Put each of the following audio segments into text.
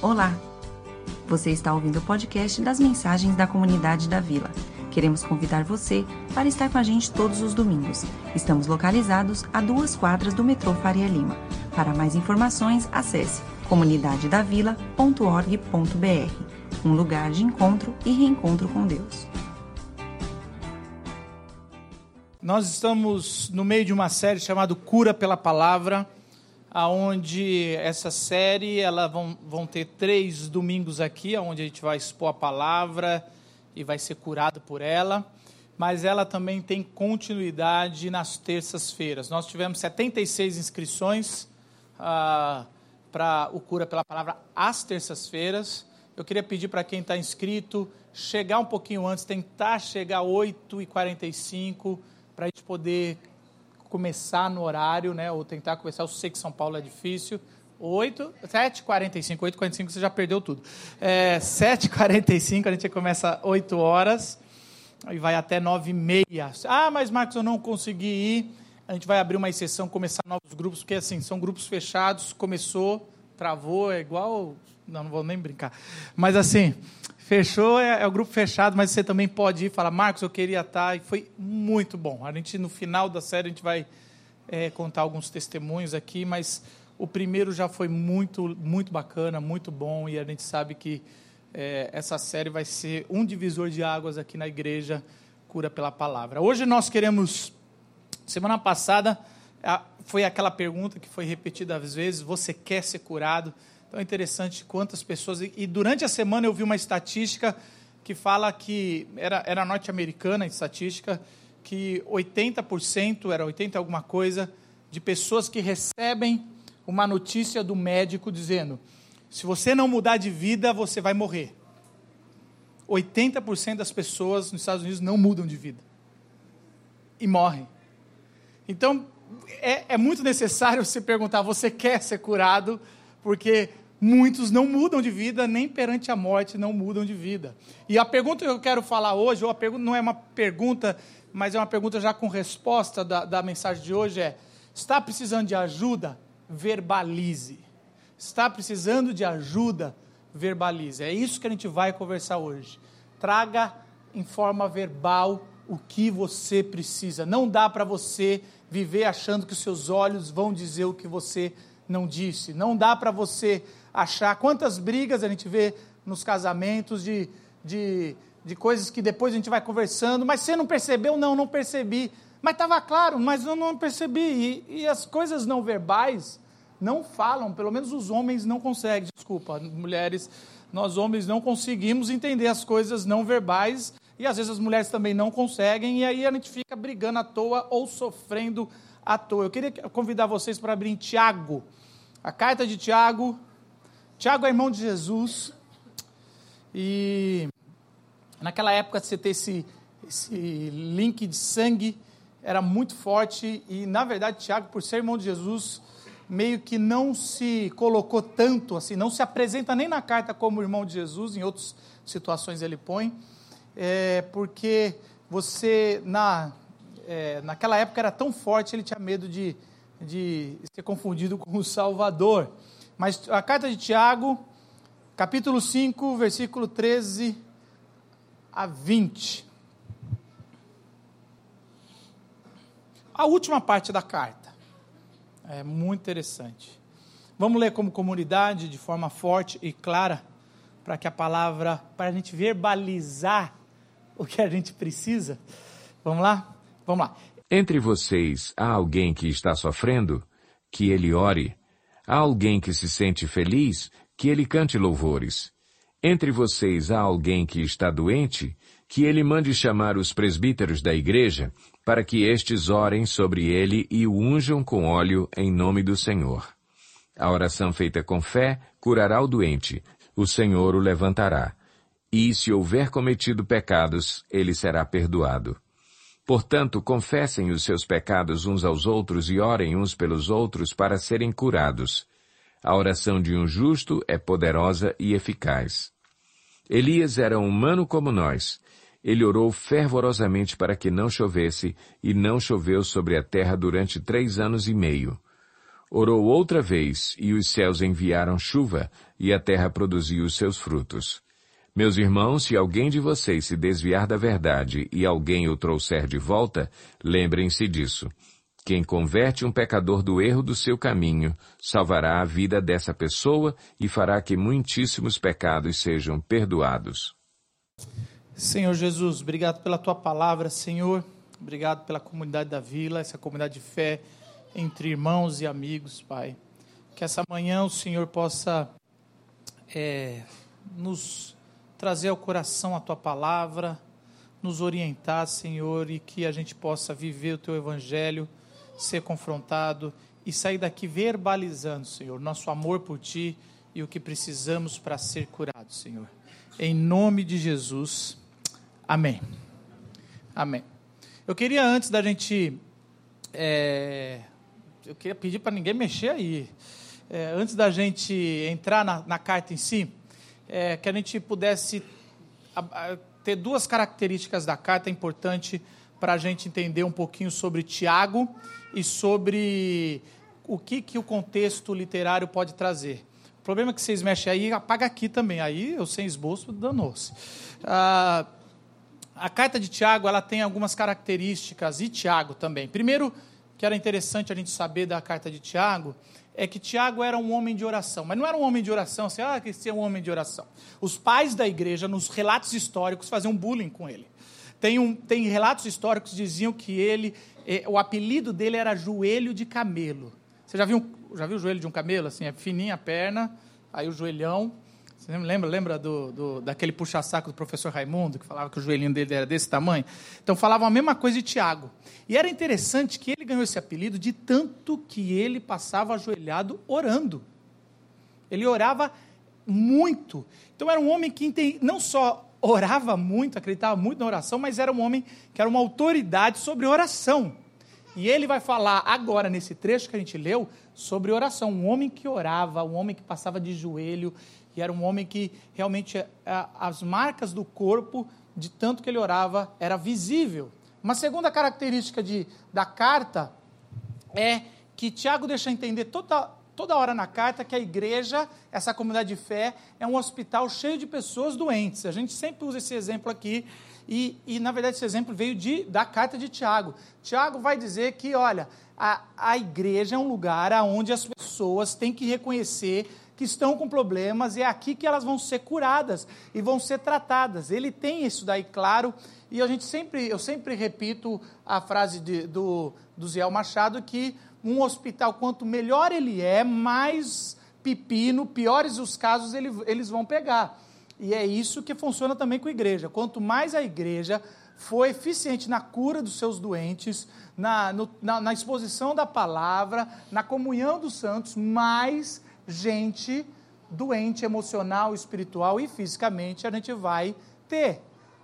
Olá! Você está ouvindo o podcast das mensagens da comunidade da Vila. Queremos convidar você para estar com a gente todos os domingos. Estamos localizados a duas quadras do metrô Faria Lima. Para mais informações, acesse comunidadedavila.org.br um lugar de encontro e reencontro com Deus. Nós estamos no meio de uma série chamada Cura pela Palavra, aonde essa série ela vão, vão ter três domingos aqui, onde a gente vai expor a palavra e vai ser curado por ela, mas ela também tem continuidade nas terças-feiras. Nós tivemos 76 inscrições ah, para o Cura pela Palavra às terças-feiras. Eu queria pedir para quem está inscrito chegar um pouquinho antes, tentar chegar 8h45 para a gente poder começar no horário, né? Ou tentar começar. Eu sei que São Paulo é difícil. 8, 7h45, 8h45 você já perdeu tudo. É, 7h45 a gente começa 8 horas e vai até 9h30. Ah, mas Marcos, eu não consegui ir. A gente vai abrir uma exceção, começar novos grupos, porque assim, são grupos fechados, começou, travou, é igual. Não, não vou nem brincar. Mas assim, Fechou, é, é, o grupo fechado, mas você também pode ir falar, Marcos, eu queria estar, e foi muito bom. A gente, no final da série, a gente vai é, contar alguns testemunhos aqui, mas o primeiro já foi muito, muito bacana, muito bom, e a gente sabe que é, essa série vai ser um divisor de águas aqui na igreja, Cura pela Palavra. Hoje nós queremos, semana passada, foi aquela pergunta que foi repetida às vezes, você quer ser curado? Então é interessante quantas pessoas. E durante a semana eu vi uma estatística que fala que era, era norte-americana, estatística, que 80%, era 80 alguma coisa, de pessoas que recebem uma notícia do médico dizendo: se você não mudar de vida, você vai morrer. 80% das pessoas nos Estados Unidos não mudam de vida e morrem. Então, é, é muito necessário você perguntar: você quer ser curado? porque muitos não mudam de vida, nem perante a morte não mudam de vida. E a pergunta que eu quero falar hoje, ou a pergunta não é uma pergunta, mas é uma pergunta já com resposta da, da mensagem de hoje, é: está precisando de ajuda? Verbalize. Está precisando de ajuda? Verbalize. É isso que a gente vai conversar hoje. Traga em forma verbal o que você precisa. Não dá para você viver achando que os seus olhos vão dizer o que você não disse. Não dá para você achar quantas brigas a gente vê nos casamentos de, de, de coisas que depois a gente vai conversando, mas você não percebeu? Não, não percebi. Mas estava claro, mas eu não percebi. E, e, as coisas não verbais não falam, pelo menos os homens não conseguem, desculpa, mulheres, nós homens não conseguimos entender as coisas não verbais e às vezes as mulheres também não conseguem, e aí a gente fica brigando à toa ou sofrendo à toa. Eu queria convidar vocês para abrir em Tiago, a carta de Tiago. Tiago é irmão de Jesus. E naquela época você ter esse, esse link de sangue era muito forte. E na verdade, Tiago, por ser irmão de Jesus, meio que não se colocou tanto assim, não se apresenta nem na carta como irmão de Jesus, em outras situações ele põe, é, porque você, na, é, naquela época era tão forte, ele tinha medo de de ser confundido com o Salvador. Mas a carta de Tiago, capítulo 5, versículo 13 a 20. A última parte da carta. É muito interessante. Vamos ler como comunidade de forma forte e clara, para que a palavra, para a gente verbalizar o que a gente precisa. Vamos lá? Vamos lá. Entre vocês há alguém que está sofrendo? Que ele ore. Há alguém que se sente feliz? Que ele cante louvores. Entre vocês há alguém que está doente? Que ele mande chamar os presbíteros da igreja, para que estes orem sobre ele e o unjam com óleo em nome do Senhor. A oração feita com fé curará o doente, o Senhor o levantará. E se houver cometido pecados, ele será perdoado. Portanto, confessem os seus pecados uns aos outros e orem uns pelos outros para serem curados. A oração de um justo é poderosa e eficaz. Elias era humano como nós. Ele orou fervorosamente para que não chovesse, e não choveu sobre a terra durante três anos e meio. Orou outra vez, e os céus enviaram chuva, e a terra produziu os seus frutos. Meus irmãos, se alguém de vocês se desviar da verdade e alguém o trouxer de volta, lembrem-se disso. Quem converte um pecador do erro do seu caminho, salvará a vida dessa pessoa e fará que muitíssimos pecados sejam perdoados. Senhor Jesus, obrigado pela tua palavra, Senhor. Obrigado pela comunidade da vila, essa comunidade de fé entre irmãos e amigos, Pai. Que essa manhã o Senhor possa é, nos trazer ao coração a tua palavra, nos orientar, Senhor, e que a gente possa viver o teu evangelho, ser confrontado e sair daqui verbalizando, Senhor, nosso amor por ti e o que precisamos para ser curados, Senhor. Em nome de Jesus. Amém. Amém. Eu queria, antes da gente. É, eu queria pedir para ninguém mexer aí. É, antes da gente entrar na, na carta em si, é, que a gente pudesse a, a, ter duas características da carta importante para a gente entender um pouquinho sobre Tiago e sobre o que, que o contexto literário pode trazer. O problema é que vocês mexem aí, apaga aqui também. Aí eu sem esboço, danou-se. Ah, a carta de Tiago ela tem algumas características, e Tiago também. Primeiro, que era interessante a gente saber da carta de Tiago, é que Tiago era um homem de oração. Mas não era um homem de oração, assim, ah, que é um homem de oração. Os pais da igreja, nos relatos históricos, faziam bullying com ele. Tem, um, tem relatos históricos que diziam que ele, eh, o apelido dele era joelho de camelo. Você já viu, já viu o joelho de um camelo? Assim, é fininha a perna, aí o joelhão. Você lembra, lembra do, do daquele puxa-saco do professor Raimundo, que falava que o joelhinho dele era desse tamanho? Então falavam a mesma coisa de Tiago. E era interessante que ele ganhou esse apelido de tanto que ele passava ajoelhado orando. Ele orava muito. Então era um homem que não só orava muito, acreditava muito na oração, mas era um homem que era uma autoridade sobre oração. E ele vai falar agora, nesse trecho que a gente leu, sobre oração. Um homem que orava, um homem que passava de joelho, e era um homem que realmente as marcas do corpo, de tanto que ele orava, era visível. Uma segunda característica de, da carta é que Tiago deixa entender toda, toda hora na carta que a igreja, essa comunidade de fé, é um hospital cheio de pessoas doentes. A gente sempre usa esse exemplo aqui, e, e na verdade esse exemplo veio de, da carta de Tiago. Tiago vai dizer que, olha, a, a igreja é um lugar onde as pessoas têm que reconhecer que estão com problemas e é aqui que elas vão ser curadas e vão ser tratadas. Ele tem isso daí claro e a gente sempre, eu sempre repito a frase de, do, do Zé Machado que um hospital, quanto melhor ele é, mais pepino, piores os casos ele, eles vão pegar. E é isso que funciona também com a igreja. Quanto mais a igreja for eficiente na cura dos seus doentes, na, no, na, na exposição da palavra, na comunhão dos santos, mais gente doente emocional, espiritual e fisicamente a gente vai ter.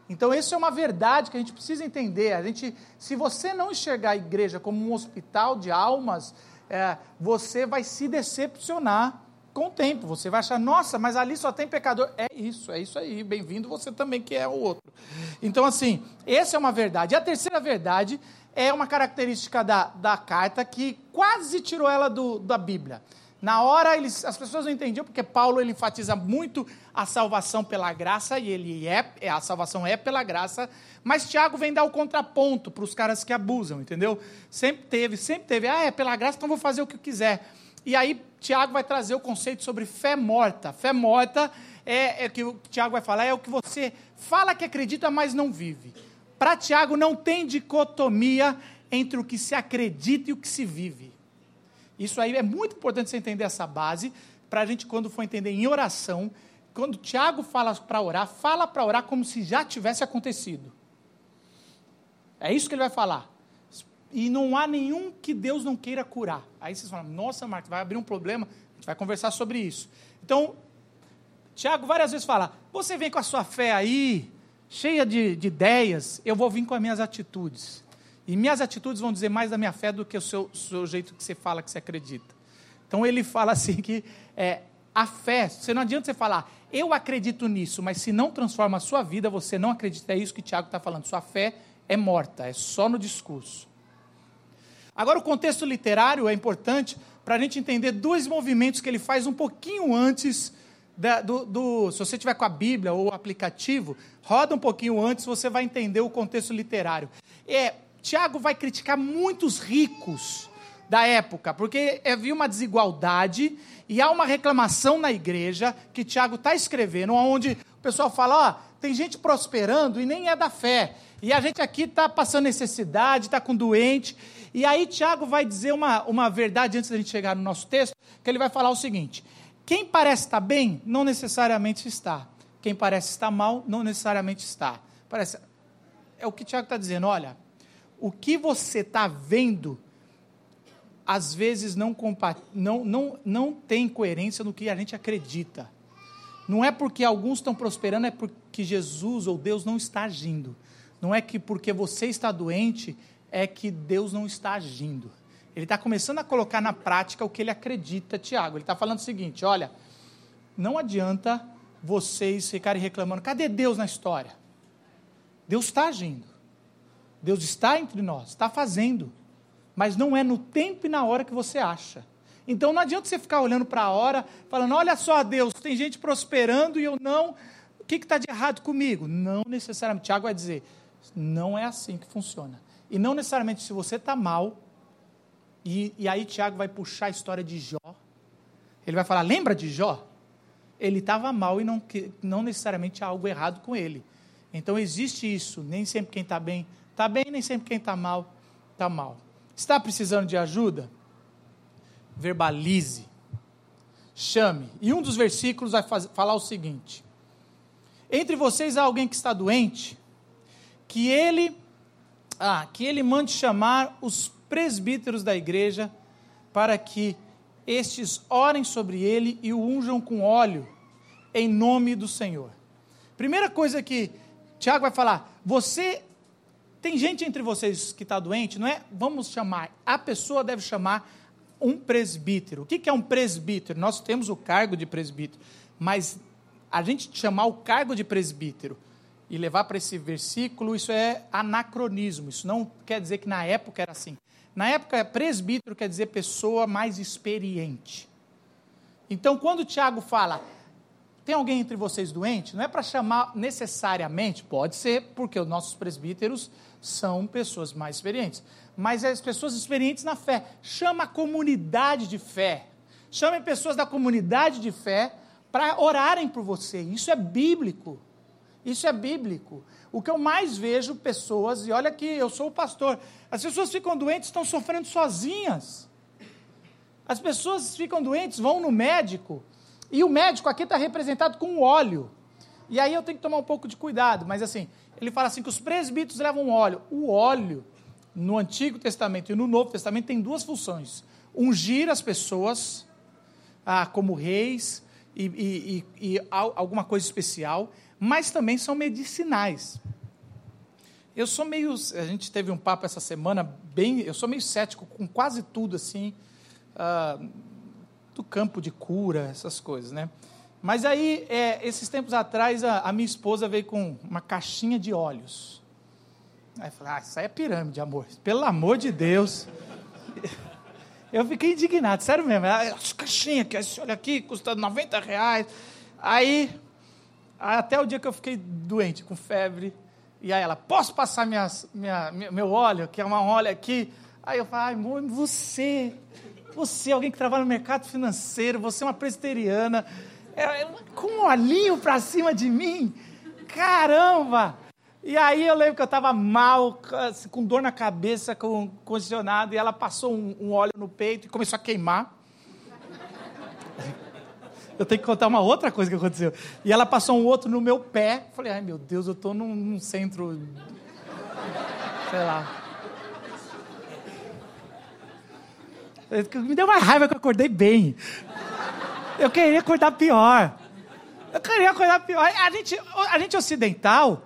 Então, isso é uma verdade que a gente precisa entender. A gente, se você não enxergar a igreja como um hospital de almas, é, você vai se decepcionar com o tempo. Você vai achar, nossa, mas ali só tem pecador. É isso, é isso aí. Bem-vindo você também, que é o outro. Então, assim, essa é uma verdade. E a terceira verdade é uma característica da, da carta que quase tirou ela do, da Bíblia. Na hora eles, as pessoas não entendiam porque Paulo ele enfatiza muito a salvação pela graça e ele é, é a salvação é pela graça, mas Tiago vem dar o contraponto para os caras que abusam, entendeu? Sempre teve, sempre teve, ah, é pela graça, então vou fazer o que eu quiser. E aí Tiago vai trazer o conceito sobre fé morta. Fé morta é, é que o Tiago vai falar é o que você fala que acredita, mas não vive. Para Tiago não tem dicotomia entre o que se acredita e o que se vive. Isso aí é muito importante você entender essa base, para a gente, quando for entender em oração, quando Tiago fala para orar, fala para orar como se já tivesse acontecido. É isso que ele vai falar. E não há nenhum que Deus não queira curar. Aí vocês falam, nossa, Marcos, vai abrir um problema, a gente vai conversar sobre isso. Então, Tiago várias vezes fala: você vem com a sua fé aí, cheia de, de ideias, eu vou vir com as minhas atitudes. E minhas atitudes vão dizer mais da minha fé do que o seu, seu jeito que você fala que você acredita. Então ele fala assim que é, a fé, você não adianta você falar, eu acredito nisso, mas se não transforma a sua vida, você não acredita. É isso que Tiago está falando. Sua fé é morta, é só no discurso. Agora, o contexto literário é importante para a gente entender dois movimentos que ele faz um pouquinho antes da, do, do, Se você tiver com a Bíblia ou o aplicativo, roda um pouquinho antes, você vai entender o contexto literário. É, Tiago vai criticar muitos ricos da época, porque havia uma desigualdade e há uma reclamação na igreja que Tiago está escrevendo, onde o pessoal fala: ó, tem gente prosperando e nem é da fé. E a gente aqui está passando necessidade, está com doente. E aí Tiago vai dizer uma, uma verdade antes da gente chegar no nosso texto, que ele vai falar o seguinte: quem parece estar bem, não necessariamente está. Quem parece estar mal, não necessariamente está. Parece, é o que Tiago está dizendo, olha, o que você está vendo às vezes não, não, não, não tem coerência no que a gente acredita. Não é porque alguns estão prosperando, é porque Jesus ou Deus não está agindo. Não é que porque você está doente, é que Deus não está agindo. Ele está começando a colocar na prática o que ele acredita, Tiago. Ele está falando o seguinte: olha, não adianta vocês ficarem reclamando, cadê Deus na história? Deus está agindo. Deus está entre nós, está fazendo mas não é no tempo e na hora que você acha. Então não adianta você ficar olhando para a hora, falando: olha só, Deus, tem gente prosperando e eu não. O que está de errado comigo? Não necessariamente. Tiago vai dizer: não é assim que funciona. E não necessariamente se você está mal, e, e aí Tiago vai puxar a história de Jó. Ele vai falar: lembra de Jó? Ele estava mal e não, não necessariamente há algo errado com ele. Então existe isso. Nem sempre quem está bem está bem, nem sempre quem está mal está mal. Está precisando de ajuda? Verbalize. Chame. E um dos versículos vai falar o seguinte: Entre vocês há alguém que está doente, que ele ah, que ele mande chamar os presbíteros da igreja para que estes orem sobre ele e o unjam com óleo em nome do Senhor. Primeira coisa que Tiago vai falar: você tem gente entre vocês que está doente, não é? Vamos chamar, a pessoa deve chamar um presbítero. O que é um presbítero? Nós temos o cargo de presbítero, mas a gente chamar o cargo de presbítero e levar para esse versículo, isso é anacronismo. Isso não quer dizer que na época era assim. Na época, presbítero quer dizer pessoa mais experiente. Então, quando Tiago fala, tem alguém entre vocês doente? Não é para chamar necessariamente, pode ser, porque os nossos presbíteros são pessoas mais experientes. Mas as pessoas experientes na fé. Chama a comunidade de fé. Chame pessoas da comunidade de fé para orarem por você. Isso é bíblico. Isso é bíblico. O que eu mais vejo pessoas, e olha que eu sou o pastor, as pessoas ficam doentes, estão sofrendo sozinhas. As pessoas ficam doentes, vão no médico, e o médico aqui está representado com óleo. E aí eu tenho que tomar um pouco de cuidado, mas assim, ele fala assim que os presbíteros levam óleo. O óleo, no Antigo Testamento e no Novo Testamento, tem duas funções: ungir as pessoas ah, como reis e, e, e, e alguma coisa especial, mas também são medicinais. Eu sou meio. A gente teve um papo essa semana, bem. Eu sou meio cético com quase tudo, assim, ah, do campo de cura, essas coisas, né? Mas aí, é, esses tempos atrás, a, a, minha esposa veio com uma caixinha de óleos. Aí eu falei, ah, isso aí é pirâmide, amor. Pelo amor de Deus. Eu fiquei indignado, sério mesmo. Essa caixinha, que esse óleo aqui, custa 90 reais. Aí, até o dia que eu fiquei doente, com febre. E aí ela, posso passar minhas, minha, meu óleo, que é uma óleo aqui? Aí eu falei, ai, amor, você, você, alguém que trabalha no mercado financeiro, você é uma presbiteriana é, com um olhinho para cima de mim. Caramba! E aí eu lembro que eu estava mal, com dor na cabeça, com condicionado, e ela passou um, um, óleo no peito e começou a queimar. Eu tenho que contar uma outra coisa que aconteceu. E ela passou um outro no meu pé. Falei, ai meu Deus, eu estou num, num centro. Sei lá. Me deu uma raiva que eu acordei bem. Eu queria acordar pior. Eu queria acordar pior. A gente, a gente ocidental,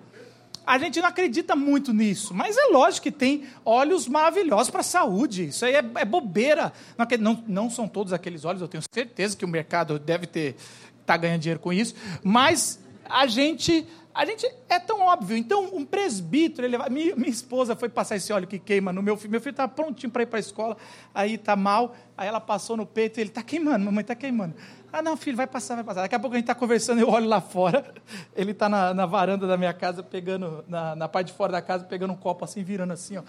a gente não acredita muito nisso. Mas é lógico que tem óleos maravilhosos para a saúde. Isso aí é, é bobeira. Não, não, são todos aqueles óleos, eu tenho certeza que o mercado deve ter tá ganhando dinheiro com isso. Mas a gente a gente é tão óbvio. Então, um presbítero, ele minha, minha, esposa foi passar esse óleo que queima no meu filho. Meu filho estava prontinho para ir para a escola, aí está mal, aí ela passou no peito ele está queimando, mamãe está queimando. Ah, não, filho, vai passar, vai passar. Daqui a pouco a gente está conversando, eu olho lá fora, ele está na, na, varanda da minha casa, pegando, na, na parte de fora da casa, pegando um copo assim, virando assim, ó.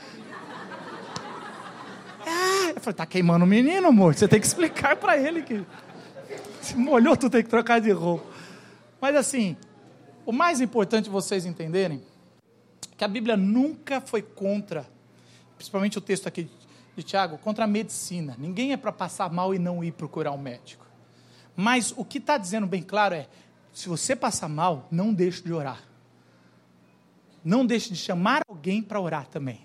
Ah, eu falei, está queimando o menino, amor, você tem que explicar para ele que se molhou, tu tem que trocar de roupa. Mas assim, o mais importante vocês entenderem que a Bíblia nunca foi contra, principalmente o texto aqui de Tiago, contra a medicina. Ninguém é para passar mal e não ir procurar um médico. Mas o que está dizendo bem claro é: se você passar mal, não deixe de orar. Não deixe de chamar alguém para orar também.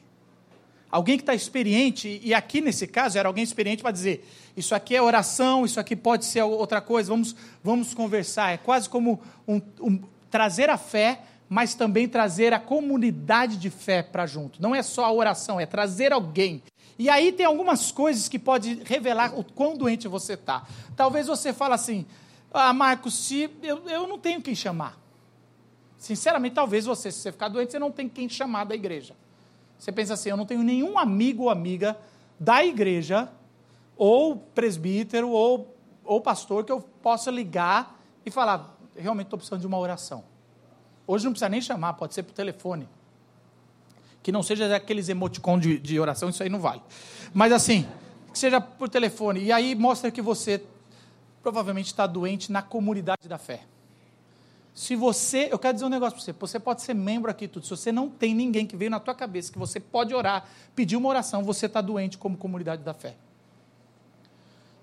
Alguém que está experiente, e aqui nesse caso era alguém experiente para dizer: isso aqui é oração, isso aqui pode ser outra coisa, vamos, vamos conversar. É quase como um, um, trazer a fé, mas também trazer a comunidade de fé para junto. Não é só a oração, é trazer alguém. E aí tem algumas coisas que pode revelar o quão doente você está. Talvez você fale assim, ah, Marcos, se eu, eu não tenho quem chamar. Sinceramente, talvez você, se você ficar doente, você não tem quem chamar da igreja. Você pensa assim, eu não tenho nenhum amigo ou amiga da igreja, ou presbítero, ou, ou pastor, que eu possa ligar e falar, realmente estou precisando de uma oração. Hoje não precisa nem chamar, pode ser por telefone. Que não seja aqueles emoticons de, de oração, isso aí não vale. Mas assim, que seja por telefone. E aí mostra que você provavelmente está doente na comunidade da fé. Se você, eu quero dizer um negócio para você, você pode ser membro aqui tudo, se você não tem ninguém que veio na tua cabeça que você pode orar, pedir uma oração, você está doente como comunidade da fé.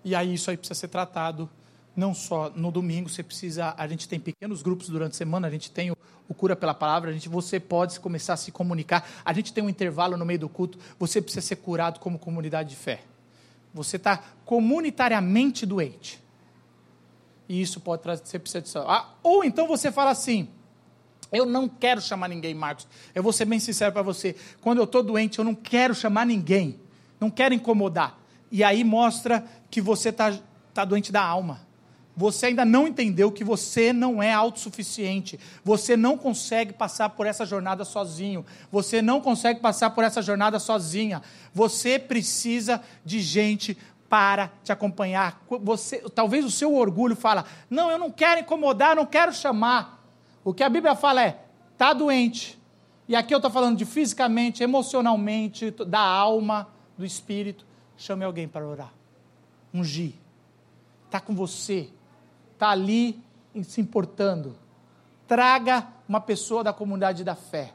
E aí isso aí precisa ser tratado não só no domingo, você precisa, a gente tem pequenos grupos durante a semana, a gente tem o, o, cura pela palavra, a gente, você pode começar a se comunicar, a gente tem um intervalo no meio do culto, você precisa ser curado como comunidade de fé. Você está comunitariamente doente. E isso pode trazer, você precisa de ah, Ou então você fala assim, eu não quero chamar ninguém, Marcos. Eu vou ser bem sincero para você. Quando eu estou doente, eu não quero chamar ninguém. Não quero incomodar. E aí mostra que você está tá doente da alma você ainda não entendeu que você não é autossuficiente. Você não consegue passar por essa jornada sozinho. Você não consegue passar por essa jornada sozinha. Você precisa de gente para te acompanhar. Você, talvez o seu orgulho fala: "Não, eu não quero incomodar, não quero chamar". O que a Bíblia fala é: tá doente. E aqui eu estou falando de fisicamente, emocionalmente, da alma, do espírito. Chame alguém para orar. Ungir. Está com você está ali se importando. Traga uma pessoa da comunidade da fé,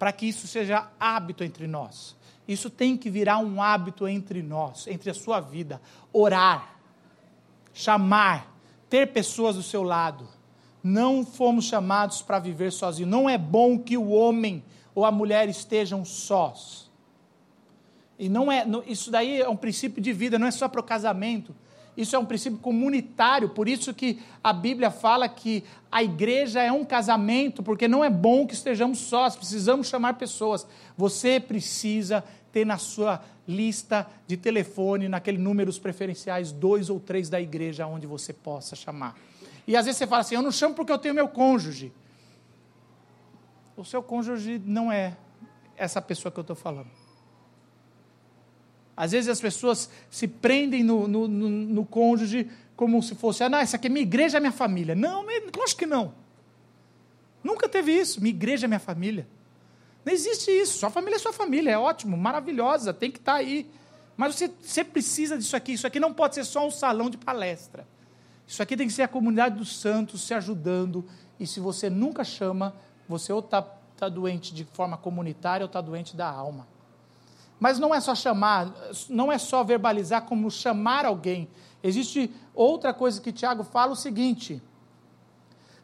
para que isso seja hábito entre nós. Isso tem que virar um hábito entre nós, entre a sua vida. Orar, chamar, ter pessoas do seu lado. Não fomos chamados para viver sozinhos. Não é bom que o homem ou a mulher estejam sós. E não é, isso daí é um princípio de vida, não é só para o casamento isso é um princípio comunitário, por isso que a Bíblia fala que a igreja é um casamento, porque não é bom que estejamos sós, precisamos chamar pessoas. Você precisa ter na sua lista de telefone, naquele números preferenciais, dois ou três da igreja onde você possa chamar. E às vezes você fala assim: eu não chamo porque eu tenho meu cônjuge. O seu cônjuge não é essa pessoa que eu estou falando. Às vezes as pessoas se prendem no, no, no, no cônjuge como se fosse, ah, não, essa aqui é minha igreja, é minha família. Não, acho que não. Nunca teve isso. Minha igreja é minha família. Não existe isso. Sua família é sua família, é ótimo, maravilhosa, tem que estar tá aí. Mas você, você precisa disso aqui. Isso aqui não pode ser só um salão de palestra. Isso aqui tem que ser a comunidade dos santos se ajudando. E se você nunca chama, você ou está tá doente de forma comunitária ou está doente da alma. Mas não é só chamar, não é só verbalizar como chamar alguém. Existe outra coisa que Tiago fala o seguinte: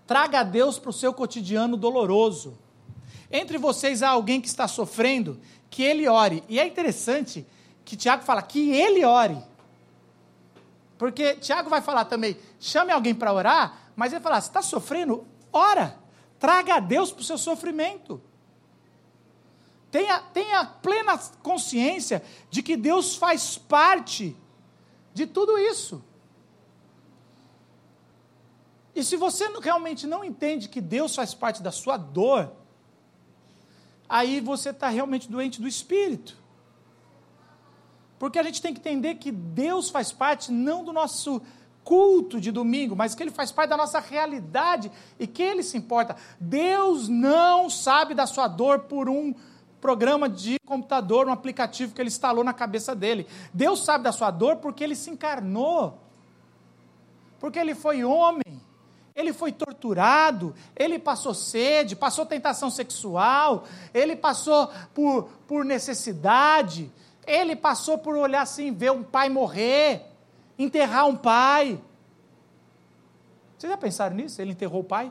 traga a Deus para o seu cotidiano doloroso. Entre vocês há alguém que está sofrendo, que ele ore. E é interessante que Tiago fala que ele ore. Porque Tiago vai falar também, chame alguém para orar, mas ele fala, você está sofrendo? Ora, traga a Deus para o seu sofrimento. Tenha, tenha plena consciência de que Deus faz parte de tudo isso. E se você realmente não entende que Deus faz parte da sua dor, aí você está realmente doente do espírito. Porque a gente tem que entender que Deus faz parte não do nosso culto de domingo, mas que Ele faz parte da nossa realidade e que Ele se importa. Deus não sabe da sua dor por um programa de computador, um aplicativo que Ele instalou na cabeça dele. Deus sabe da sua dor porque Ele se encarnou, porque Ele foi homem. Ele foi torturado, ele passou sede, passou tentação sexual, ele passou por, por necessidade, ele passou por olhar assim, ver um pai morrer, enterrar um pai. Vocês já pensaram nisso? Ele enterrou o pai?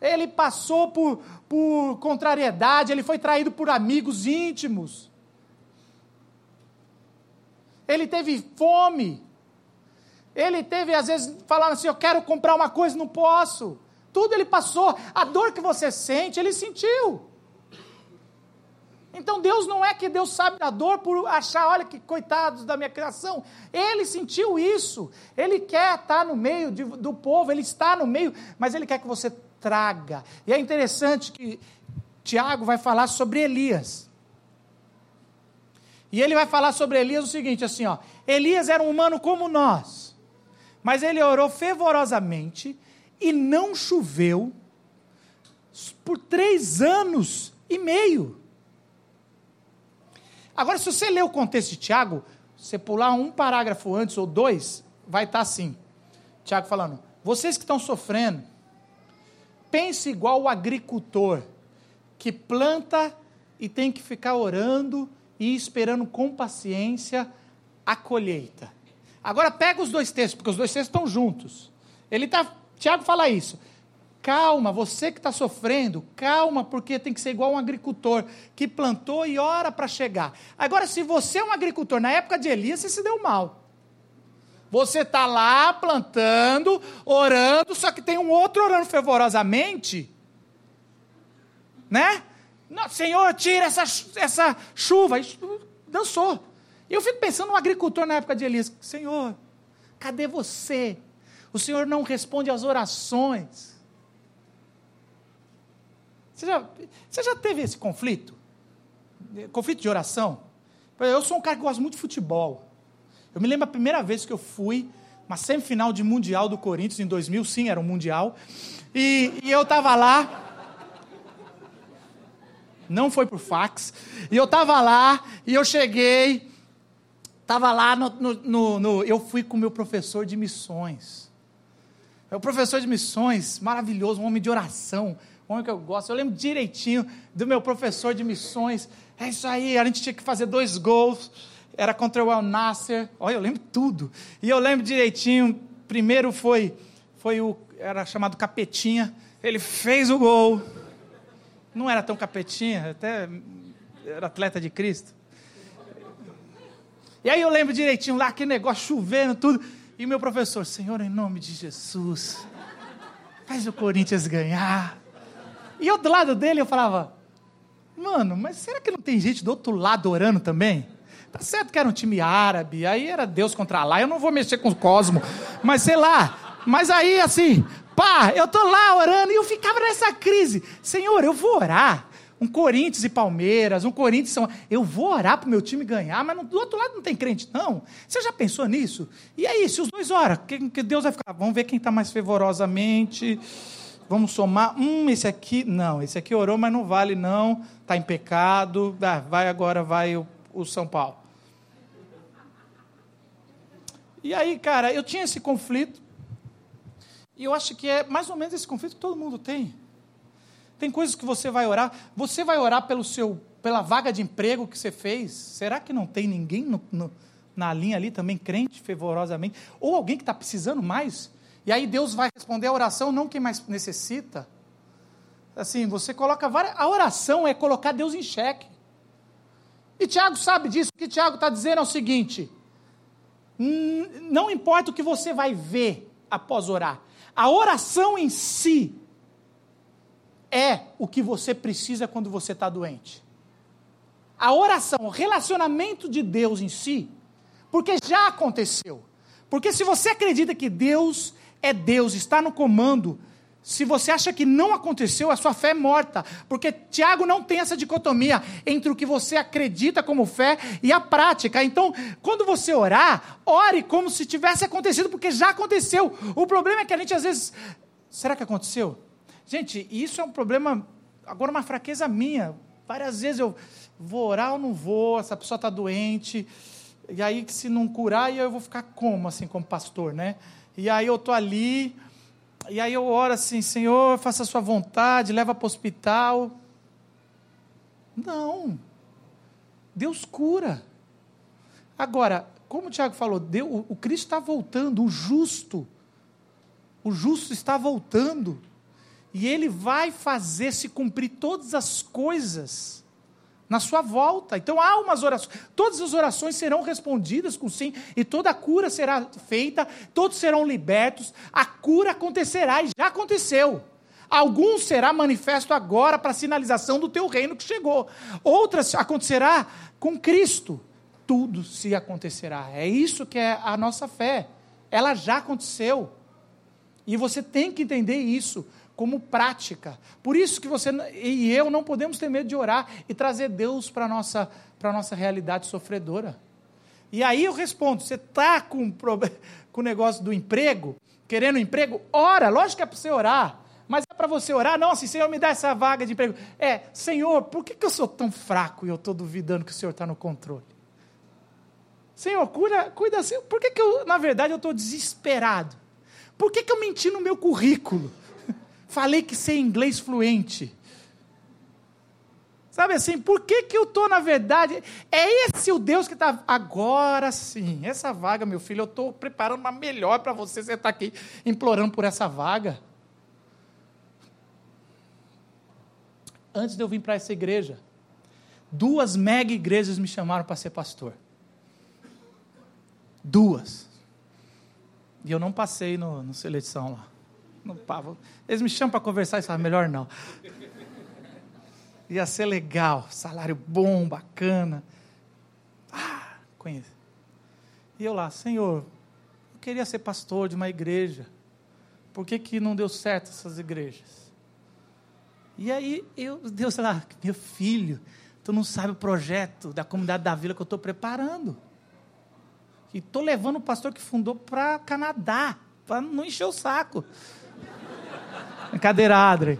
Ele passou por, por contrariedade, ele foi traído por amigos íntimos. Ele teve fome. Ele teve, às vezes, falando assim: Eu quero comprar uma coisa, não posso. Tudo ele passou. A dor que você sente, ele sentiu. Então Deus não é que Deus sabe da dor por achar, olha que coitados da minha criação. Ele sentiu isso. Ele quer estar no meio de, do povo, ele está no meio, mas ele quer que você traga. E é interessante que Tiago vai falar sobre Elias. E ele vai falar sobre Elias o seguinte, assim, ó. Elias era um humano como nós, mas ele orou fervorosamente e não choveu por três anos e meio. Agora, se você ler o contexto de Tiago, você pular um parágrafo antes ou dois, vai estar assim. Tiago falando: vocês que estão sofrendo, pense igual o agricultor que planta e tem que ficar orando e esperando com paciência a colheita. Agora pega os dois textos, porque os dois textos estão juntos. Ele tá, Tiago fala isso. Calma, você que está sofrendo, calma, porque tem que ser igual um agricultor que plantou e ora para chegar. Agora, se você é um agricultor, na época de Elias, você se deu mal. Você está lá plantando, orando, só que tem um outro orando fervorosamente, né? Senhor, tira essa, essa chuva. Isso dançou. E eu fico pensando no agricultor na época de Elias: Senhor, cadê você? O Senhor não responde às orações. Você já, você já teve esse conflito? Conflito de oração? Eu sou um cara que gosta muito de futebol. Eu me lembro a primeira vez que eu fui, uma semifinal de Mundial do Corinthians, em 2000, sim, era um Mundial. E, e eu estava lá, não foi por fax. E eu estava lá, e eu cheguei, estava lá, no, no, no, no, eu fui com o meu professor de missões. É o professor de missões, maravilhoso, um homem de oração, homem que eu gosto. Eu lembro direitinho do meu professor de missões. É isso aí, a gente tinha que fazer dois gols. Era contra o El Nasser. Olha, eu lembro tudo. E eu lembro direitinho. Primeiro foi, foi o. Era chamado Capetinha. Ele fez o gol. Não era tão capetinha, até era atleta de Cristo. E aí eu lembro direitinho lá, aquele negócio chovendo, tudo. E meu professor, Senhor, em nome de Jesus, faz o Corinthians ganhar. E eu do lado dele eu falava, mano, mas será que não tem gente do outro lado orando também? Tá certo que era um time árabe, aí era Deus contra lá, eu não vou mexer com o cosmo, mas sei lá. Mas aí assim, pá, eu tô lá orando e eu ficava nessa crise. Senhor, eu vou orar. Um Corinthians e Palmeiras, um Corinthians São Eu vou orar pro meu time ganhar, mas do outro lado não tem crente, não. Você já pensou nisso? E aí, se os dois oram, que, que Deus vai ficar? Vamos ver quem está mais fervorosamente. Vamos somar. Hum, esse aqui. Não, esse aqui orou, mas não vale, não. Está em pecado. Ah, vai agora, vai o, o São Paulo. E aí, cara, eu tinha esse conflito. E eu acho que é mais ou menos esse conflito que todo mundo tem. Tem coisas que você vai orar. Você vai orar pelo seu, pela vaga de emprego que você fez. Será que não tem ninguém no, no, na linha ali também crente fervorosamente? Ou alguém que está precisando mais? E aí Deus vai responder a oração, não quem mais necessita. Assim, você coloca várias. A oração é colocar Deus em xeque. E Tiago sabe disso. O que Tiago está dizendo é o seguinte: não importa o que você vai ver após orar, a oração em si é o que você precisa quando você está doente. A oração, o relacionamento de Deus em si, porque já aconteceu. Porque se você acredita que Deus é Deus, está no comando, se você acha que não aconteceu, a sua fé é morta. Porque Tiago não tem essa dicotomia entre o que você acredita como fé e a prática. Então, quando você orar, ore como se tivesse acontecido, porque já aconteceu. O problema é que a gente às vezes. Será que aconteceu? Gente, isso é um problema, agora uma fraqueza minha. Várias vezes eu vou orar ou não vou, essa pessoa está doente. E aí, se não curar, eu vou ficar como, assim, como pastor, né? E aí eu estou ali e aí eu oro assim, Senhor, faça a sua vontade, leva para o hospital. Não. Deus cura. Agora, como o Tiago falou, Deus, o Cristo está voltando, o justo. O justo está voltando. E ele vai fazer se cumprir todas as coisas na sua volta. Então há umas orações, todas as orações serão respondidas com sim, e toda a cura será feita, todos serão libertos, a cura acontecerá e já aconteceu. Alguns será manifesto agora para sinalização do teu reino que chegou. Outras acontecerá com Cristo. Tudo se acontecerá. É isso que é a nossa fé. Ela já aconteceu. E você tem que entender isso como prática. Por isso que você e eu não podemos ter medo de orar e trazer Deus para a nossa, nossa realidade sofredora. E aí eu respondo: você está com, com o negócio do emprego, querendo um emprego? Ora, lógico que é para você orar. Mas é para você orar, não, assim, Senhor, me dá essa vaga de emprego. É, Senhor, por que, que eu sou tão fraco e eu estou duvidando que o Senhor está no controle? Senhor, cuida, cuida. Por que, que eu, na verdade, eu estou desesperado? Por que, que eu menti no meu currículo? Falei que sei inglês fluente. Sabe assim, por que, que eu estou, na verdade. É esse o Deus que está. Agora sim, essa vaga, meu filho, eu estou preparando uma melhor para você. Você está aqui implorando por essa vaga. Antes de eu vir para essa igreja, duas mega igrejas me chamaram para ser pastor. Duas. E eu não passei no, no seleção lá. No pavo. Eles me chamam para conversar e falam, melhor não. Ia ser legal, salário bom, bacana. Ah, conheço. E eu lá, Senhor, eu queria ser pastor de uma igreja. Por que, que não deu certo essas igrejas? E aí, eu, Deus lá, meu filho, tu não sabe o projeto da comunidade da vila que eu estou preparando. E estou levando o pastor que fundou para Canadá, para não encher o saco. Brincadeira, Adri.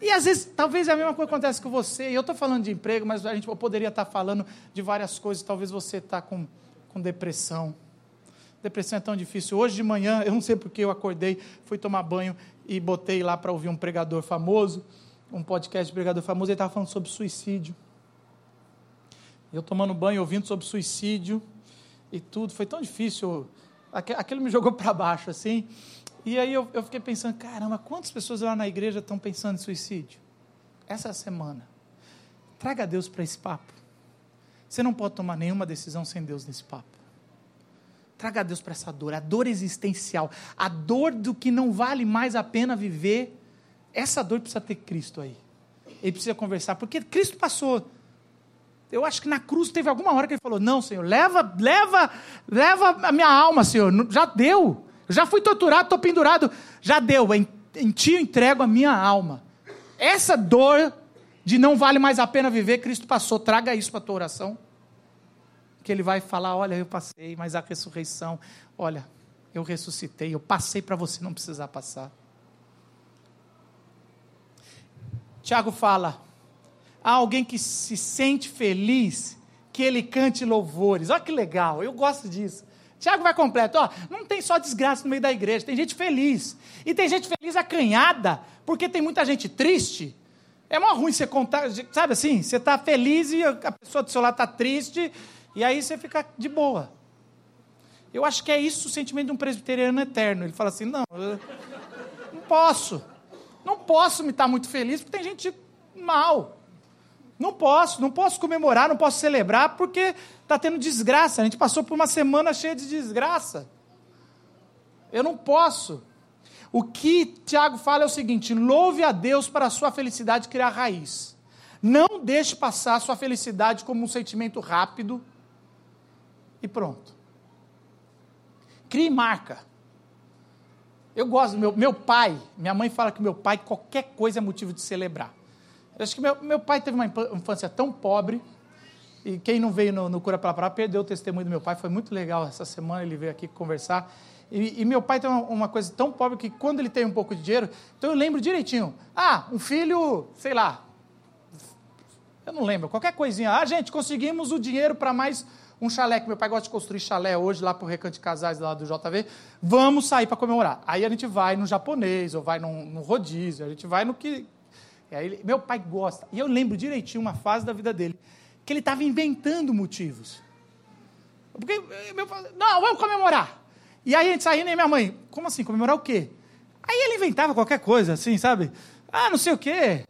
e às vezes, talvez a mesma coisa acontece com você. Eu estou falando de emprego, mas a gente poderia estar tá falando de várias coisas. Talvez você está com, com depressão. Depressão é tão difícil. Hoje de manhã, eu não sei porque eu acordei, fui tomar banho e botei lá para ouvir um pregador famoso, um podcast de pregador famoso, ele estava falando sobre suicídio. Eu tomando banho, ouvindo sobre suicídio e tudo. Foi tão difícil aquilo me jogou para baixo, assim. E aí eu, eu, fiquei pensando, caramba, quantas pessoas lá na igreja estão pensando em suicídio? Essa semana. Traga Deus para esse papo. Você não pode tomar nenhuma decisão sem Deus nesse papo. Traga Deus para essa dor, a dor existencial, a dor do que não vale mais a pena viver. Essa dor precisa ter Cristo aí. Ele precisa conversar, porque Cristo passou eu acho que na cruz teve alguma hora que ele falou: Não, Senhor, leva, leva, leva a minha alma, Senhor. Já deu. Eu já fui torturado, estou pendurado. Já deu. Em, em ti eu entrego a minha alma. Essa dor de não vale mais a pena viver, Cristo passou. Traga isso para a tua oração. Que ele vai falar: Olha, eu passei, mas a ressurreição, olha, eu ressuscitei, eu passei para você não precisar passar. Tiago fala: há alguém que se sente feliz, que ele cante louvores. Olha que legal, eu gosto disso. Tiago vai completo, ó, não tem só desgraça no meio da igreja, tem gente feliz. E tem gente feliz acanhada, porque tem muita gente triste. É mó ruim você contar, sabe assim, você está feliz e a pessoa do seu lado está triste, e aí você fica de boa. Eu acho que é isso o sentimento de um presbiteriano eterno. Ele fala assim: não, não posso. Não posso me estar muito feliz, porque tem gente mal. Não posso, não posso comemorar, não posso celebrar, porque está tendo desgraça. A gente passou por uma semana cheia de desgraça. Eu não posso. O que Tiago fala é o seguinte: louve a Deus para a sua felicidade criar raiz. Não deixe passar a sua felicidade como um sentimento rápido, e pronto. Crie marca. Eu gosto meu, meu pai, minha mãe fala que meu pai, qualquer coisa é motivo de celebrar. Acho que meu, meu pai teve uma infância tão pobre, e quem não veio no, no Cura Pela Palavra perdeu o testemunho do meu pai, foi muito legal essa semana, ele veio aqui conversar. E, e, meu pai tem uma, uma, coisa tão pobre que quando ele tem um pouco de dinheiro, então eu lembro direitinho. Ah, um filho, sei lá, eu não lembro, qualquer coisinha. Ah, gente, conseguimos o dinheiro para mais um chalé, que meu pai gosta de construir chalé hoje lá para o Recanto de Casais lá do JV. Vamos sair para comemorar. Aí a gente vai no japonês, ou vai no rodízio, a gente vai no que. Aí meu pai gosta. E eu lembro direitinho uma fase da vida dele, que ele estava inventando motivos. Porque meu pai, não, vamos comemorar. E aí a gente saindo e minha mãe, como assim, comemorar o quê? Aí ele inventava qualquer coisa, assim, sabe? Ah, não sei o quê.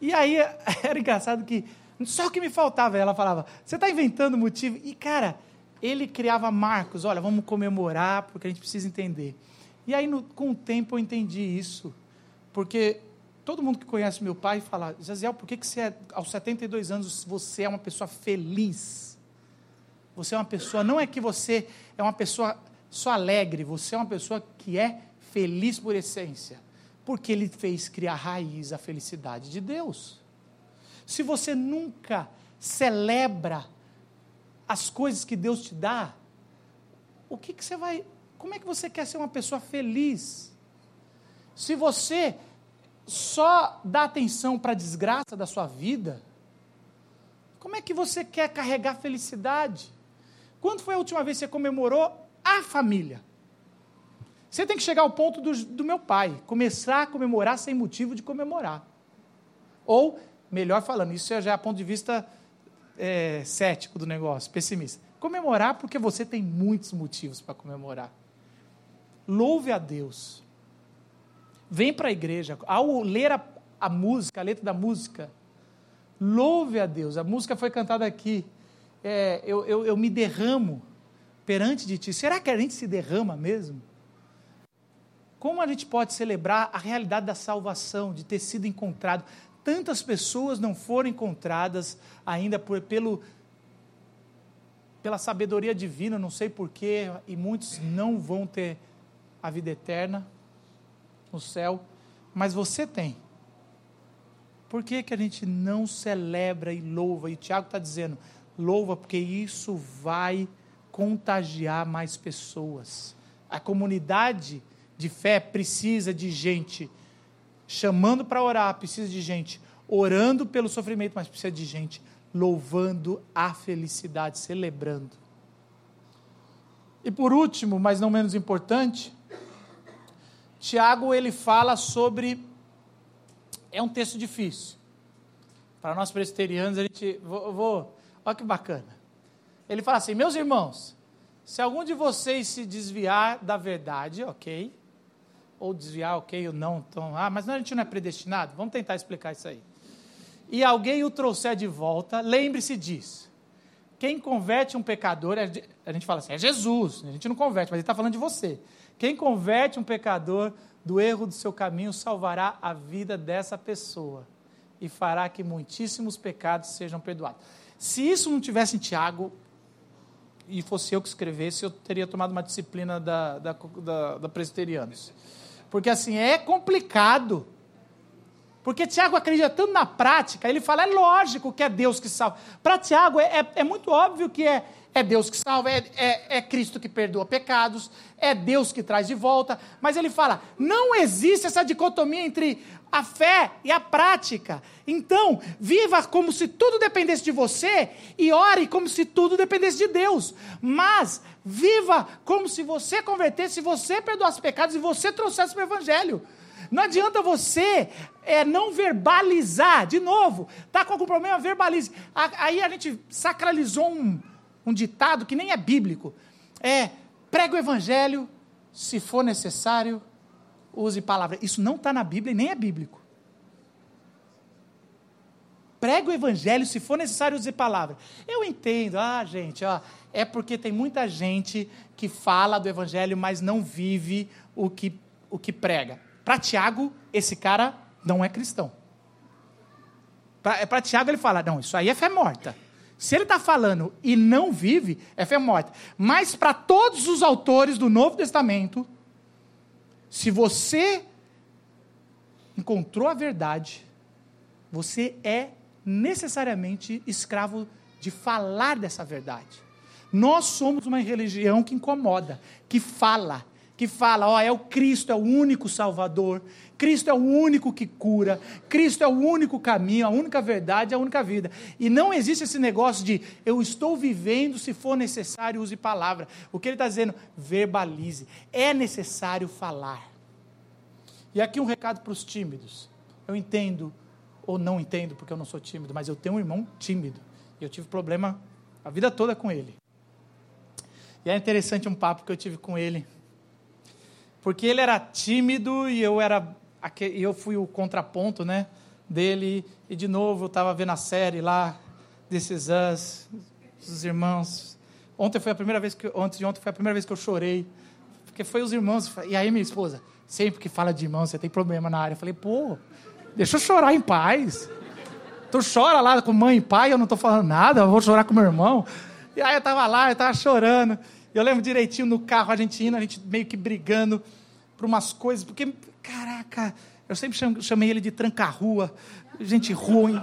E aí era engraçado que só o que me faltava, ela falava, você está inventando motivo. E, cara, ele criava marcos, olha, vamos comemorar, porque a gente precisa entender. E aí, no, com o tempo, eu entendi isso. Porque todo mundo que conhece meu pai fala, Jaziel, por que, que você é, aos 72 anos você é uma pessoa feliz? Você é uma pessoa, não é que você é uma pessoa só alegre, você é uma pessoa que é feliz por essência porque ele fez criar raiz a felicidade de Deus. Se você nunca celebra as coisas que Deus te dá, o que, que você vai. Como é que você quer ser uma pessoa feliz? Se você só dá atenção para a desgraça da sua vida, como é que você quer carregar felicidade? Quando foi a última vez que você comemorou a família? Você tem que chegar ao ponto do, do meu pai, começar a comemorar sem motivo de comemorar. Ou, melhor falando, isso já é ponto de vista é, cético do negócio, pessimista. Comemorar porque você tem muitos motivos para comemorar. Louve a Deus. Vem para a igreja. Ao ler a, a música, a letra da música, louve a Deus. A música foi cantada aqui. É, eu, eu, eu me derramo perante de ti. Será que a gente se derrama mesmo? Como a gente pode celebrar a realidade da salvação, de ter sido encontrado? Tantas pessoas não foram encontradas ainda por, pelo, pela sabedoria divina, não sei porquê, e muitos não vão ter a vida eterna no céu, mas você tem. Por que, que a gente não celebra e louva? E Tiago está dizendo: louva, porque isso vai contagiar mais pessoas. A comunidade de fé precisa de gente chamando para orar, precisa de gente orando pelo sofrimento, mas precisa de gente louvando a felicidade, celebrando. E por último, mas não menos importante, Tiago ele fala sobre é um texto difícil. Para nós presbiterianos, a gente vou, vou olha que bacana. Ele fala assim: "Meus irmãos, se algum de vocês se desviar da verdade, OK? ou desviar, ok, ou não. Então, ah, mas a gente não é predestinado? Vamos tentar explicar isso aí. E alguém o trouxer de volta, lembre-se disso. Quem converte um pecador, a gente fala assim, é Jesus, a gente não converte, mas ele está falando de você. Quem converte um pecador do erro do seu caminho salvará a vida dessa pessoa e fará que muitíssimos pecados sejam perdoados. Se isso não tivesse em Tiago, e fosse eu que escrevesse, eu teria tomado uma disciplina da, da, da, da presbiterianos. Porque assim, é complicado. Porque Tiago acredita tanto na prática, ele fala, é lógico que é Deus que salva. Para Tiago, é, é, é, muito óbvio que é, é Deus que salva, é, é, é Cristo que perdoa pecados, é Deus que traz de volta. Mas ele fala, não existe essa dicotomia entre a fé e a prática. Então, viva como se tudo dependesse de você e ore como se tudo dependesse de Deus. Mas Viva como se você convertesse, você perdoasse pecados e você trouxesse o Evangelho. Não adianta você é, não verbalizar. De novo, está com algum problema, verbalize. Aí a gente sacralizou um, um ditado que nem é bíblico. É, prega o Evangelho, se for necessário, use palavras. Isso não está na Bíblia e nem é bíblico. Prega o Evangelho, se for necessário, use palavras. Eu entendo, ah, gente, ó é porque tem muita gente que fala do evangelho, mas não vive o que, o que prega. Para Tiago, esse cara não é cristão. Para Tiago, ele fala: não, isso aí é fé morta. Se ele está falando e não vive, é fé morta. Mas para todos os autores do Novo Testamento, se você encontrou a verdade, você é necessariamente escravo de falar dessa verdade. Nós somos uma religião que incomoda, que fala, que fala, ó, é o Cristo, é o único Salvador, Cristo é o único que cura, Cristo é o único caminho, a única verdade, a única vida. E não existe esse negócio de eu estou vivendo, se for necessário, use palavra. O que ele está dizendo? Verbalize. É necessário falar. E aqui um recado para os tímidos. Eu entendo ou não entendo, porque eu não sou tímido, mas eu tenho um irmão tímido. E eu tive problema a vida toda com ele. E é interessante um papo que eu tive com ele. Porque ele era tímido e eu era eu fui o contraponto, né, dele. E de novo eu estava vendo a série lá desses Us, os irmãos. Ontem foi a primeira vez que ontem de ontem foi a primeira vez que eu chorei, porque foi os irmãos. E aí minha esposa, sempre que fala de irmão, você tem problema na área. Eu falei, pô, deixa eu chorar em paz. Tu chora lá com mãe e pai, eu não estou falando nada, eu vou chorar com meu irmão. E aí eu estava lá, eu estava chorando. Eu lembro direitinho no carro, a gente indo, a gente meio que brigando por umas coisas, porque, caraca, eu sempre chamei ele de tranca-rua, gente ruim.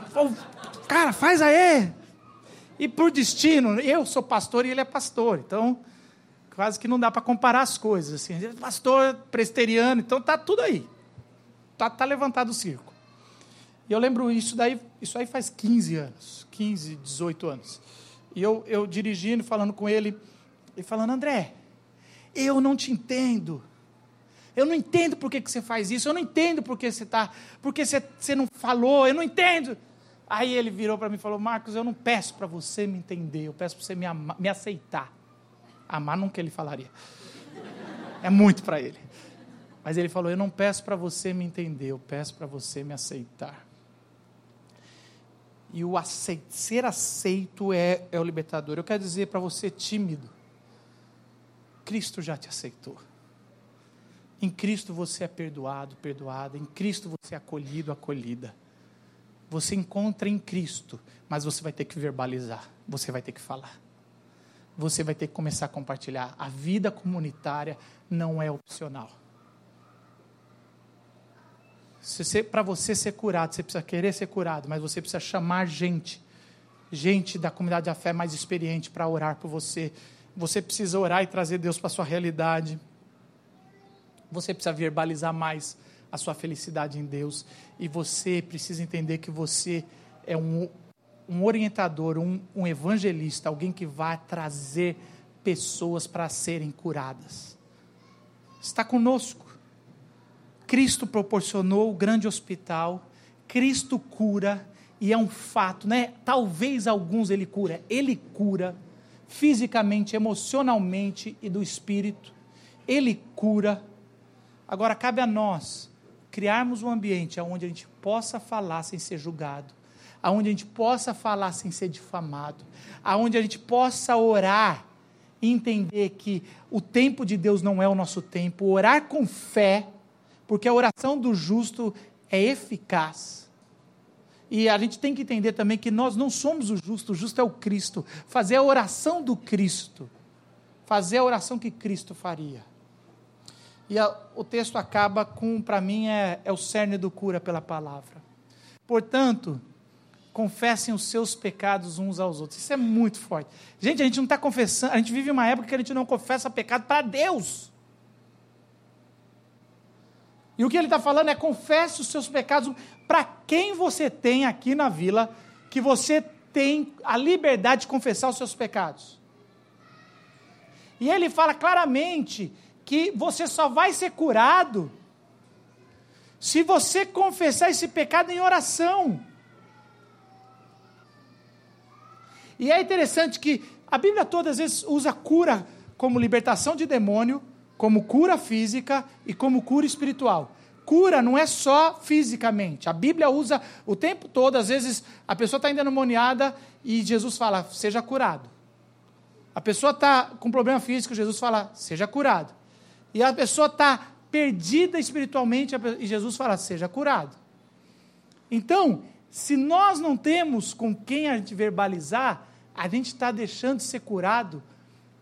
cara, faz aí! E por destino, eu sou pastor e ele é pastor, então quase que não dá para comparar as coisas. Assim. É pastor presteriano, então tá tudo aí. Tá, tá levantado o circo. E eu lembro isso daí, isso aí faz 15 anos, 15, 18 anos. E eu, eu dirigindo, falando com ele, e falando, André, eu não te entendo. Eu não entendo por que, que você faz isso, eu não entendo por que você está, porque você, você não falou, eu não entendo. Aí ele virou para mim e falou, Marcos, eu não peço para você me entender, eu peço para você me, amar, me aceitar. Amar nunca ele falaria. É muito para ele. Mas ele falou, eu não peço para você me entender, eu peço para você me aceitar. E o aceito, ser aceito é, é o libertador. Eu quero dizer para você tímido, Cristo já te aceitou. Em Cristo você é perdoado, perdoada. Em Cristo você é acolhido, acolhida. Você encontra em Cristo, mas você vai ter que verbalizar, você vai ter que falar. Você vai ter que começar a compartilhar. A vida comunitária não é opcional. Para você ser curado, você precisa querer ser curado, mas você precisa chamar gente, gente da comunidade da fé mais experiente para orar por você. Você precisa orar e trazer Deus para a sua realidade. Você precisa verbalizar mais a sua felicidade em Deus. E você precisa entender que você é um, um orientador, um, um evangelista, alguém que vai trazer pessoas para serem curadas. Está conosco. Cristo proporcionou o grande hospital, Cristo cura, e é um fato, né? Talvez alguns ele cura, ele cura fisicamente, emocionalmente e do espírito. Ele cura. Agora cabe a nós criarmos um ambiente onde a gente possa falar sem ser julgado, aonde a gente possa falar sem ser difamado, aonde a gente possa orar e entender que o tempo de Deus não é o nosso tempo, orar com fé porque a oração do justo é eficaz. E a gente tem que entender também que nós não somos o justo, o justo é o Cristo. Fazer a oração do Cristo, fazer a oração que Cristo faria. E a, o texto acaba com, para mim, é, é o cerne do cura pela palavra. Portanto, confessem os seus pecados uns aos outros. Isso é muito forte. Gente, a gente não está confessando, a gente vive uma época que a gente não confessa pecado para Deus. E o que ele está falando é: confesse os seus pecados para quem você tem aqui na vila, que você tem a liberdade de confessar os seus pecados. E ele fala claramente que você só vai ser curado se você confessar esse pecado em oração. E é interessante que a Bíblia todas as vezes usa cura como libertação de demônio, como cura física e como cura espiritual. Cura não é só fisicamente. A Bíblia usa o tempo todo, às vezes a pessoa está endemoniada e Jesus fala, seja curado. A pessoa está com problema físico, Jesus fala, seja curado. E a pessoa está perdida espiritualmente e Jesus fala, seja curado. Então, se nós não temos com quem a gente verbalizar, A gente está deixando de ser curado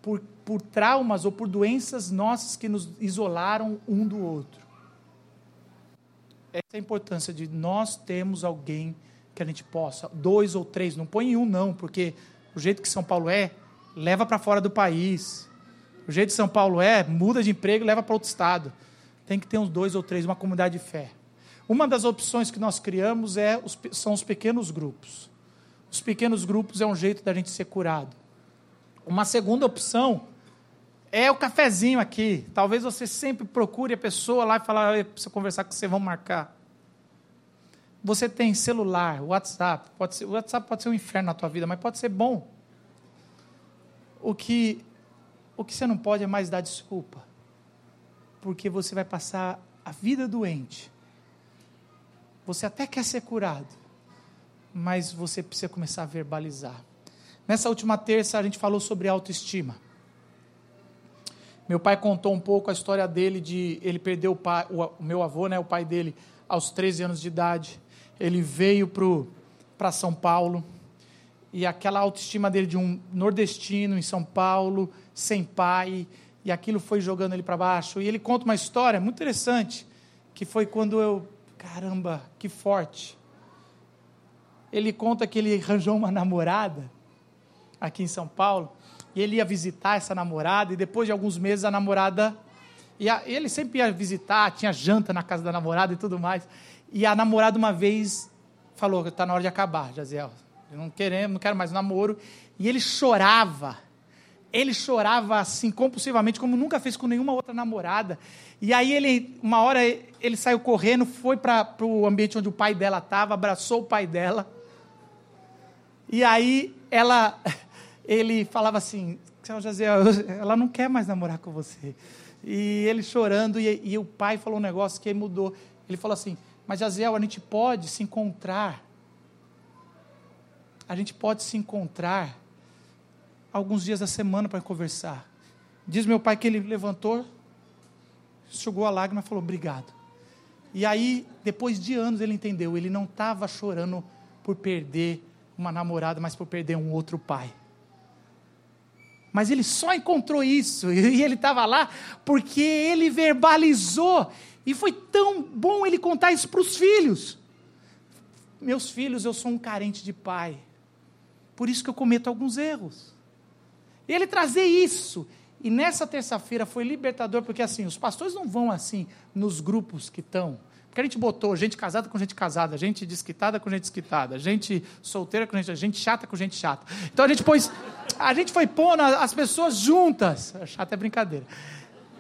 por, por traumas ou por doenças nossas que nos isolaram um do outro. Essa é a importância de nós termos alguém que a gente possa, dois ou três, não põe em um não, porque o jeito que São Paulo é, leva para fora do país. O jeito que São Paulo é, muda de emprego e leva para outro estado. Tem que ter uns dois ou três, uma comunidade de fé. Uma das opções que nós criamos é são os pequenos grupos. Os pequenos grupos é um jeito da gente ser curado. Uma segunda opção é o cafezinho aqui. Talvez você sempre procure a pessoa lá e falar, precisa conversar com você, vamos marcar. Você tem celular, WhatsApp, pode ser, o WhatsApp pode ser um inferno na tua vida, mas pode ser bom. O que, o que você não pode é mais dar desculpa. Porque você vai passar a vida doente. Você até quer ser curado, mas você precisa começar a verbalizar. Nessa última terça a gente falou sobre autoestima. Meu pai contou um pouco a história dele de ele perdeu o pai, o, o meu avô, né, o pai dele, aos 13 anos de idade. Ele veio para São Paulo e aquela autoestima dele de um nordestino em São Paulo, sem pai, e aquilo foi jogando ele para baixo. E ele conta uma história muito interessante, que foi quando eu, caramba, que forte. Ele conta que ele arranjou uma namorada aqui em São Paulo, e ele ia visitar essa namorada, e depois de alguns meses a namorada. Ele sempre ia visitar, tinha janta na casa da namorada e tudo mais. E a namorada uma vez falou que está na hora de acabar, Jaziel. Eu não queremos, não quero mais namoro. E ele chorava. Ele chorava assim compulsivamente, como nunca fez com nenhuma outra namorada. E aí ele, uma hora ele saiu correndo, foi para o ambiente onde o pai dela estava, abraçou o pai dela. E aí ela ele falava assim, Jaziel, ela não quer mais namorar com você. E ele chorando, e, e, o pai falou um negócio que mudou. Ele falou assim, mas Jaziel, a gente pode se encontrar. A gente pode se encontrar alguns dias da semana para conversar. Diz meu pai que ele levantou, enxugou a lágrima e falou, obrigado. E aí, depois de anos, ele entendeu, ele não estava chorando por perder uma namorada, mas por perder um outro pai. Mas ele só encontrou isso, e ele estava lá porque ele verbalizou, e foi tão bom ele contar isso para os filhos. Meus filhos, eu sou um carente de pai, por isso que eu cometo alguns erros. E ele trazer isso, e nessa terça-feira foi libertador, porque assim, os pastores não vão assim nos grupos que estão. Porque a gente botou gente casada com gente casada, gente desquitada com gente desquitada, gente solteira com gente, gente chata com gente chata. Então a gente pôs, a gente foi pondo as pessoas juntas. Chata é brincadeira.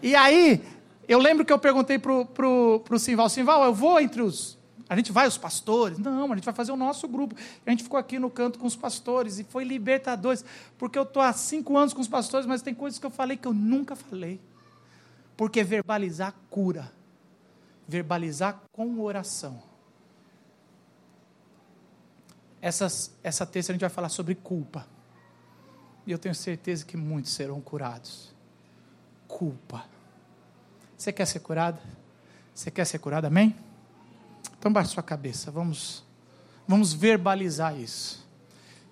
E aí, eu lembro que eu perguntei pro, pro, pro Simval, Simval, eu vou entre os. A gente vai os pastores? Não, a gente vai fazer o nosso grupo. A gente ficou aqui no canto com os pastores e foi libertadores, porque eu estou há cinco anos com os pastores, mas tem coisas que eu falei que eu nunca falei. Porque verbalizar cura verbalizar com oração. Essas, essa terça a gente vai falar sobre culpa. E eu tenho certeza que muitos serão curados. Culpa. Você quer ser curada? Você quer ser curada? Amém? Então baixe sua cabeça. Vamos, vamos verbalizar isso.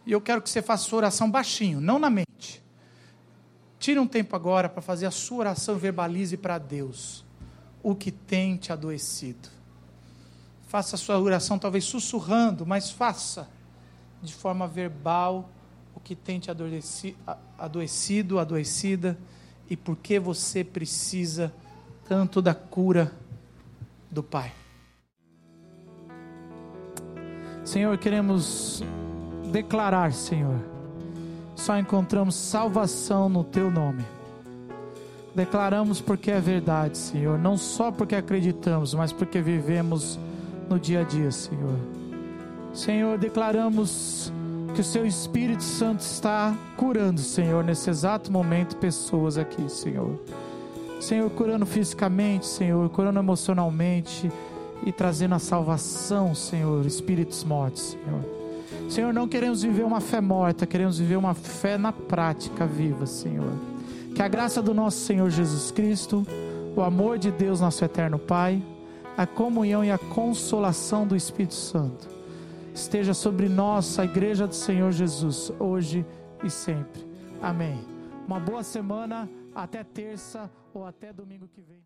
E eu quero que você faça sua oração baixinho, não na mente. Tire um tempo agora para fazer a sua oração, verbalize para Deus o que tem te adoecido. Faça a sua oração, talvez sussurrando, mas faça de forma verbal o que tem te adoecido, adoecida, e por que você precisa tanto da cura do Pai. Senhor, queremos declarar, Senhor, só encontramos salvação no Teu nome. Declaramos porque é verdade, Senhor, não só porque acreditamos, mas porque vivemos no dia a dia, Senhor. Senhor, declaramos que o Seu Espírito Santo está curando, Senhor, nesse exato momento, pessoas aqui, Senhor. Senhor, curando fisicamente, Senhor, curando emocionalmente e trazendo a salvação, Senhor, espíritos mortos, Senhor. Senhor, não queremos viver uma fé morta, queremos viver uma fé na prática viva, Senhor. Que a graça do nosso Senhor Jesus Cristo, o amor de Deus, nosso eterno Pai, a comunhão e a consolação do Espírito Santo esteja sobre nós, a igreja do Senhor Jesus, hoje e sempre. Amém. Uma boa semana, até terça ou até domingo que vem.